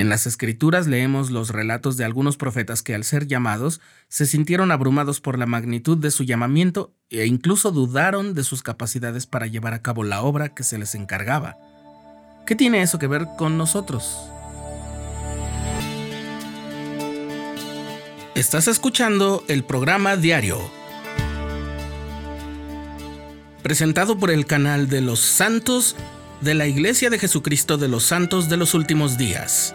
En las escrituras leemos los relatos de algunos profetas que al ser llamados se sintieron abrumados por la magnitud de su llamamiento e incluso dudaron de sus capacidades para llevar a cabo la obra que se les encargaba. ¿Qué tiene eso que ver con nosotros? Estás escuchando el programa diario, presentado por el canal de los santos de la Iglesia de Jesucristo de los Santos de los Últimos Días.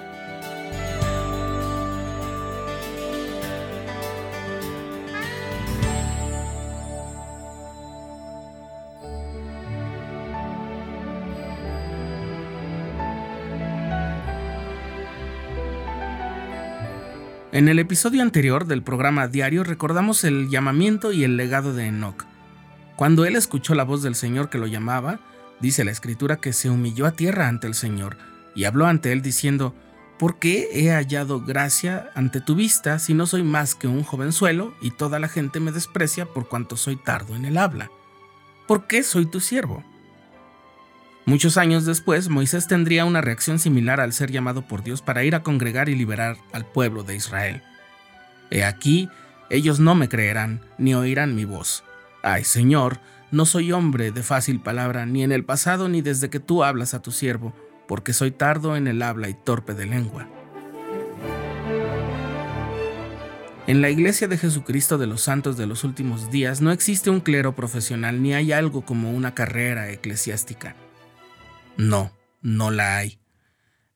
En el episodio anterior del programa diario recordamos el llamamiento y el legado de Enoch. Cuando él escuchó la voz del Señor que lo llamaba, dice la escritura que se humilló a tierra ante el Señor y habló ante él diciendo, ¿Por qué he hallado gracia ante tu vista si no soy más que un jovenzuelo y toda la gente me desprecia por cuanto soy tardo en el habla? ¿Por qué soy tu siervo? Muchos años después, Moisés tendría una reacción similar al ser llamado por Dios para ir a congregar y liberar al pueblo de Israel. He aquí, ellos no me creerán, ni oirán mi voz. Ay, Señor, no soy hombre de fácil palabra, ni en el pasado ni desde que tú hablas a tu siervo, porque soy tardo en el habla y torpe de lengua. En la Iglesia de Jesucristo de los Santos de los Últimos Días no existe un clero profesional ni hay algo como una carrera eclesiástica. No, no la hay.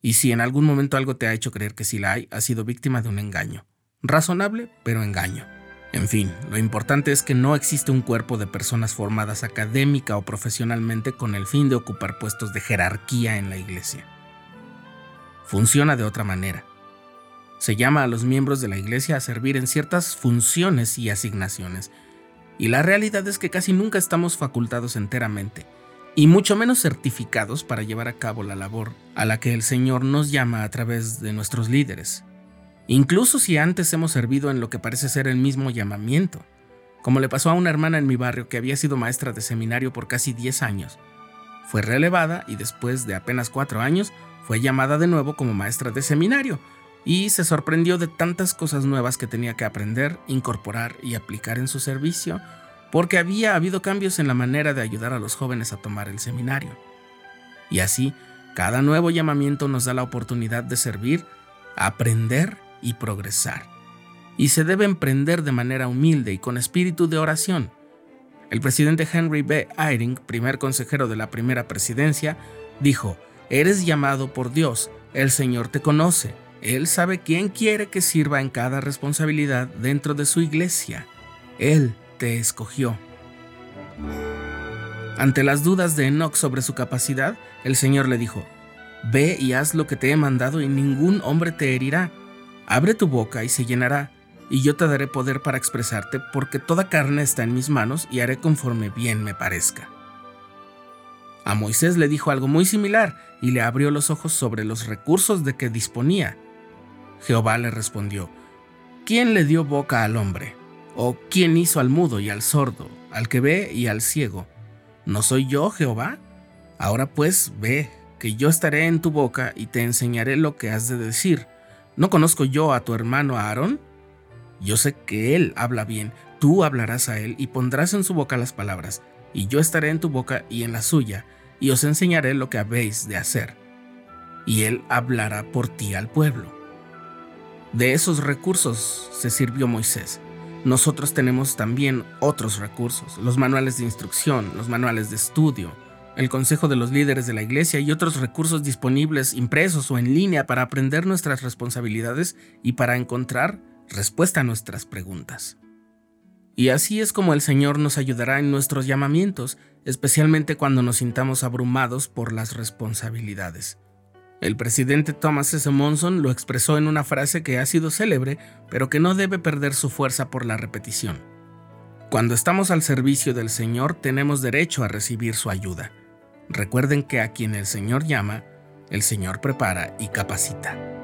Y si en algún momento algo te ha hecho creer que sí la hay, has sido víctima de un engaño. Razonable, pero engaño. En fin, lo importante es que no existe un cuerpo de personas formadas académica o profesionalmente con el fin de ocupar puestos de jerarquía en la iglesia. Funciona de otra manera. Se llama a los miembros de la iglesia a servir en ciertas funciones y asignaciones, y la realidad es que casi nunca estamos facultados enteramente y mucho menos certificados para llevar a cabo la labor a la que el Señor nos llama a través de nuestros líderes, incluso si antes hemos servido en lo que parece ser el mismo llamamiento, como le pasó a una hermana en mi barrio que había sido maestra de seminario por casi 10 años. Fue relevada y después de apenas 4 años fue llamada de nuevo como maestra de seminario y se sorprendió de tantas cosas nuevas que tenía que aprender, incorporar y aplicar en su servicio porque había habido cambios en la manera de ayudar a los jóvenes a tomar el seminario. Y así, cada nuevo llamamiento nos da la oportunidad de servir, aprender y progresar. Y se debe emprender de manera humilde y con espíritu de oración. El presidente Henry B. Eyring, primer consejero de la primera presidencia, dijo, Eres llamado por Dios, el Señor te conoce, Él sabe quién quiere que sirva en cada responsabilidad dentro de su iglesia. Él te escogió. Ante las dudas de Enoch sobre su capacidad, el Señor le dijo, Ve y haz lo que te he mandado y ningún hombre te herirá. Abre tu boca y se llenará, y yo te daré poder para expresarte, porque toda carne está en mis manos y haré conforme bien me parezca. A Moisés le dijo algo muy similar y le abrió los ojos sobre los recursos de que disponía. Jehová le respondió, ¿quién le dio boca al hombre? ¿O quién hizo al mudo y al sordo, al que ve y al ciego? ¿No soy yo, Jehová? Ahora pues ve, que yo estaré en tu boca y te enseñaré lo que has de decir. ¿No conozco yo a tu hermano Aarón? Yo sé que él habla bien, tú hablarás a él y pondrás en su boca las palabras, y yo estaré en tu boca y en la suya, y os enseñaré lo que habéis de hacer. Y él hablará por ti al pueblo. De esos recursos se sirvió Moisés nosotros tenemos también otros recursos, los manuales de instrucción, los manuales de estudio, el consejo de los líderes de la iglesia y otros recursos disponibles impresos o en línea para aprender nuestras responsabilidades y para encontrar respuesta a nuestras preguntas. Y así es como el Señor nos ayudará en nuestros llamamientos, especialmente cuando nos sintamos abrumados por las responsabilidades. El presidente Thomas S. Monson lo expresó en una frase que ha sido célebre, pero que no debe perder su fuerza por la repetición. Cuando estamos al servicio del Señor tenemos derecho a recibir su ayuda. Recuerden que a quien el Señor llama, el Señor prepara y capacita.